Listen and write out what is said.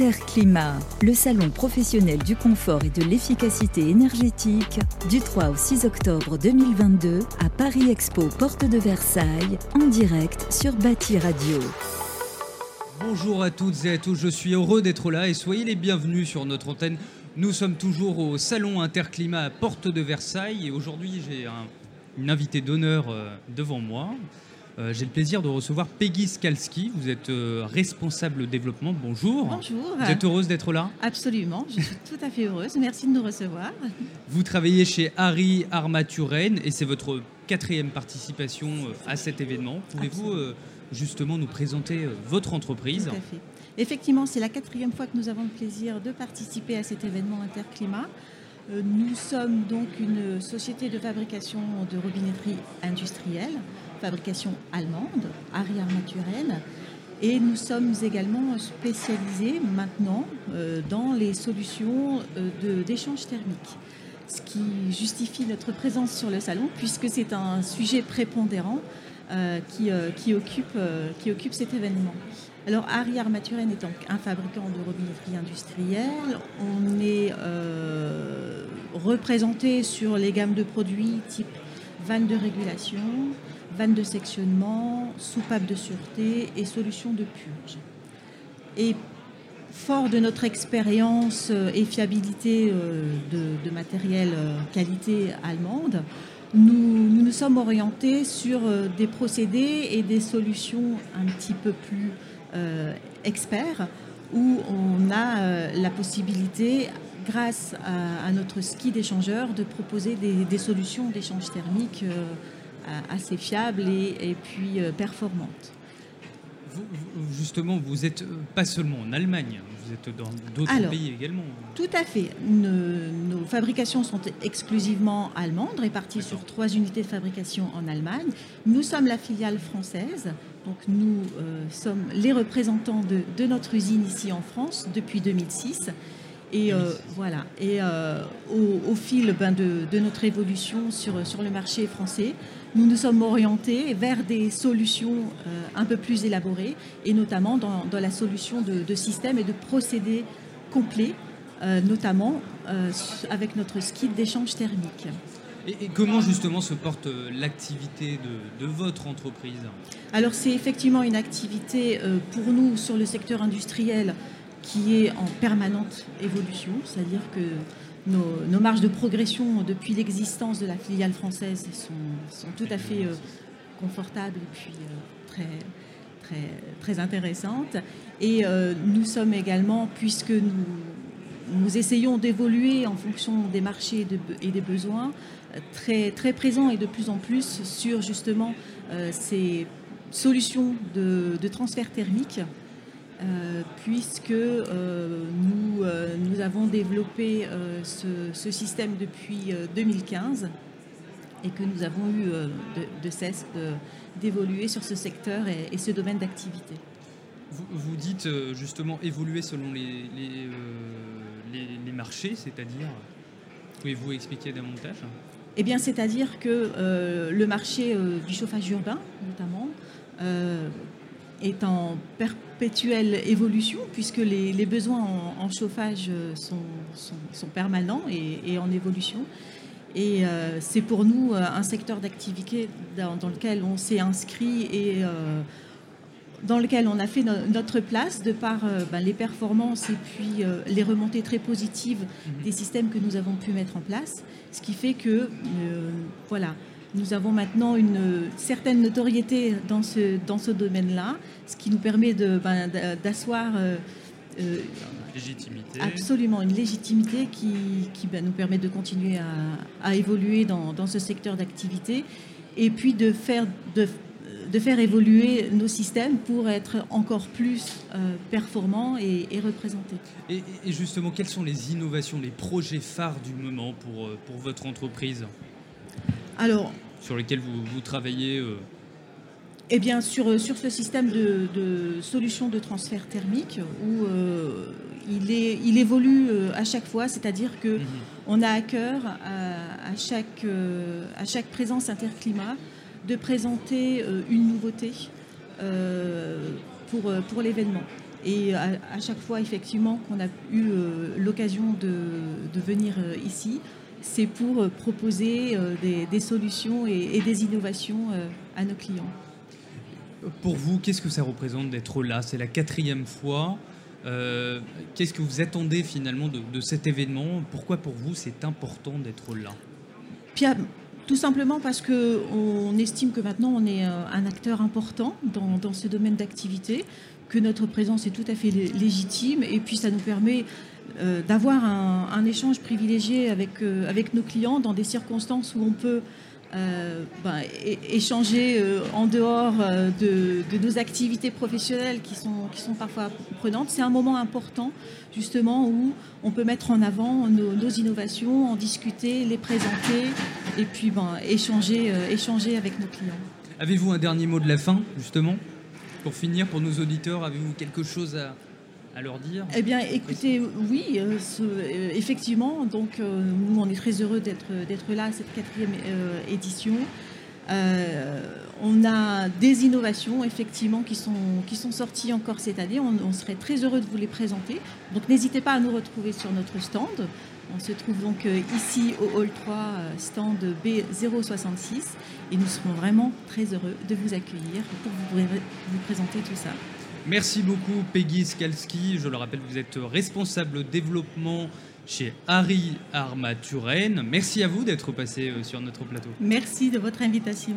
Interclimat, le salon professionnel du confort et de l'efficacité énergétique, du 3 au 6 octobre 2022 à Paris Expo, porte de Versailles, en direct sur Bâti Radio. Bonjour à toutes et à tous, je suis heureux d'être là et soyez les bienvenus sur notre antenne. Nous sommes toujours au salon Interclimat Porte de Versailles et aujourd'hui j'ai une invitée d'honneur euh, devant moi. Euh, j'ai le plaisir de recevoir Peggy Skalski. Vous êtes euh, responsable développement. Bonjour. Bonjour. Vous êtes heureuse d'être là? Absolument. Je suis tout à fait heureuse. Merci de nous recevoir. Vous travaillez chez Harry Armaturen et c'est votre quatrième participation euh, à cet événement. Pouvez-vous justement nous présenter votre entreprise? Tout à fait. Effectivement, c'est la quatrième fois que nous avons le plaisir de participer à cet événement Interclimat. Nous sommes donc une société de fabrication de robinetterie industrielle fabrication allemande, Harry Armaturen. Et nous sommes également spécialisés maintenant euh, dans les solutions euh, d'échange thermique, ce qui justifie notre présence sur le salon puisque c'est un sujet prépondérant euh, qui, qui, occupe, qui occupe cet événement. Alors Harry Armaturen est donc un fabricant de robinetterie industrielle. On est représenté sur les gammes de produits type vanne de régulation, vanne de sectionnement, soupape de sûreté et solutions de purge. Et fort de notre expérience euh, et fiabilité euh, de, matériel euh, qualité allemande, nous, nous, sommes orientés sur des procédés et des solutions un petit peu plus experts où on a la possibilité, grâce à, notre ski d'échangeur, de proposer des, des solutions d'échange thermique assez fiable et, puis euh, performante. justement, vous n'êtes euh, pas seulement en Allemagne, vous êtes dans d'autres pays également. Tout à fait. Nos, fabrications sont exclusivement allemandes, réparties sur trois unités de fabrication en Allemagne. Nous sommes la filiale française, donc nous euh, sommes les représentants de, notre usine ici en France depuis 2006. Et voilà. Et au, fil ben, de, de, notre évolution sur, sur le marché français, nous nous sommes orientés vers des solutions euh, un peu plus élaborées, et notamment dans, la solution de, systèmes et de procédés complets, euh, notamment euh, avec notre ski d'échange thermique. Et, comment justement se porte l'activité de, votre entreprise? Alors c'est effectivement une activité pour nous sur le secteur industriel qui est en permanente évolution, c'est-à-dire que nos, marges de progression depuis l'existence de la filiale française sont, tout à fait euh, confortables et puis euh, très, très, très intéressantes. Et euh, nous sommes également, puisque nous, nous essayons d'évoluer en fonction des marchés et des besoins, très, très présents et de plus en plus sur justement ces solutions de, de transfert thermique euh, puisque euh, nous, euh, nous, avons développé ce, système depuis 2015 et que nous avons eu de, cesse d'évoluer sur ce secteur et, ce domaine d'activité. Vous, dites justement évoluer selon les, les, marchés, c'est-à-dire Pouvez-vous expliquer davantage? Eh bien, c'est-à-dire que le marché du chauffage urbain, notamment, est en perpétuelle évolution puisque les, besoins en, chauffage sont, permanents et, en évolution. Et euh, c'est pour nous euh, un secteur d'activité dans, lequel on s'est inscrit et euh, dans lequel on a fait notre place de par ben, les performances et puis les remontées très positives mhm. des systèmes que nous avons pu mettre en place. Ce qui fait que, voilà, nous avons maintenant une certaine notoriété dans ce, dans ce domaine-là, ce qui nous permet ben, d'asseoir euh, légitimité. absolument une légitimité qui, qui ben, nous permet de continuer à, évoluer dans, dans, ce secteur d'activité et puis de faire, de, de, faire évoluer nos systèmes pour être encore plus euh, performants et, représentés. Et, et, justement, quelles sont les innovations, les projets phares du moment pour, pour votre entreprise? Alors, sur lesquels vous, travaillez euh Eh bien, sur, euh, sur ce système de, de solutions de transfert thermique, où euh, il, est, il évolue à chaque fois, c'est-à-dire que mhm. on a à cœur, à, chaque, à chaque présence interclimat, de présenter une nouveauté pour, pour l'événement. Et à, chaque fois, effectivement, qu'on a eu l'occasion de, venir ici, c'est pour proposer des, solutions et, des innovations à nos clients. Pour vous, qu'est-ce que ça représente d'être là? C'est la quatrième fois. qu'est-ce que vous attendez finalement de, cet événement? Pourquoi pour vous c'est important d'être là? Tout simplement parce qu'on estime que maintenant on est euh, un acteur important dans, ce domaine d'activité, que notre présence est tout à fait légitime et puis ça nous permet euh, d'avoir un, échange privilégié avec, euh, avec nos clients dans des circonstances où on peut euh, ben, échanger en dehors de, nos activités professionnelles qui sont, qui sont parfois prenantes. C'est un moment important justement où on peut mettre en avant nos, innovations, en discuter, les présenter et puis ben, échanger, échanger avec nos clients. Avez-vous un dernier mot de la fin justement? Pour finir, pour nos auditeurs, avez-vous quelque chose à, leur dire? Eh bien, écoutez, oui, euh, euh, effectivement. Donc, euh, nous, on est très heureux d'être là à cette quatrième édition. on a des innovations, effectivement, qui sont, qui sont sorties encore cette année. On, serait très heureux de vous les présenter. Donc, n'hésitez pas à nous retrouver sur notre stand. On se trouve donc ici au Hall 3, stand B066. Et nous serons vraiment très heureux de vous accueillir pour vous, vous présenter tout ça. Merci beaucoup Peggy Skalski. Je le rappelle, vous êtes responsable développement chez Harry Armaturen. Merci à vous d'être passé euh, sur notre plateau. Merci de votre invitation.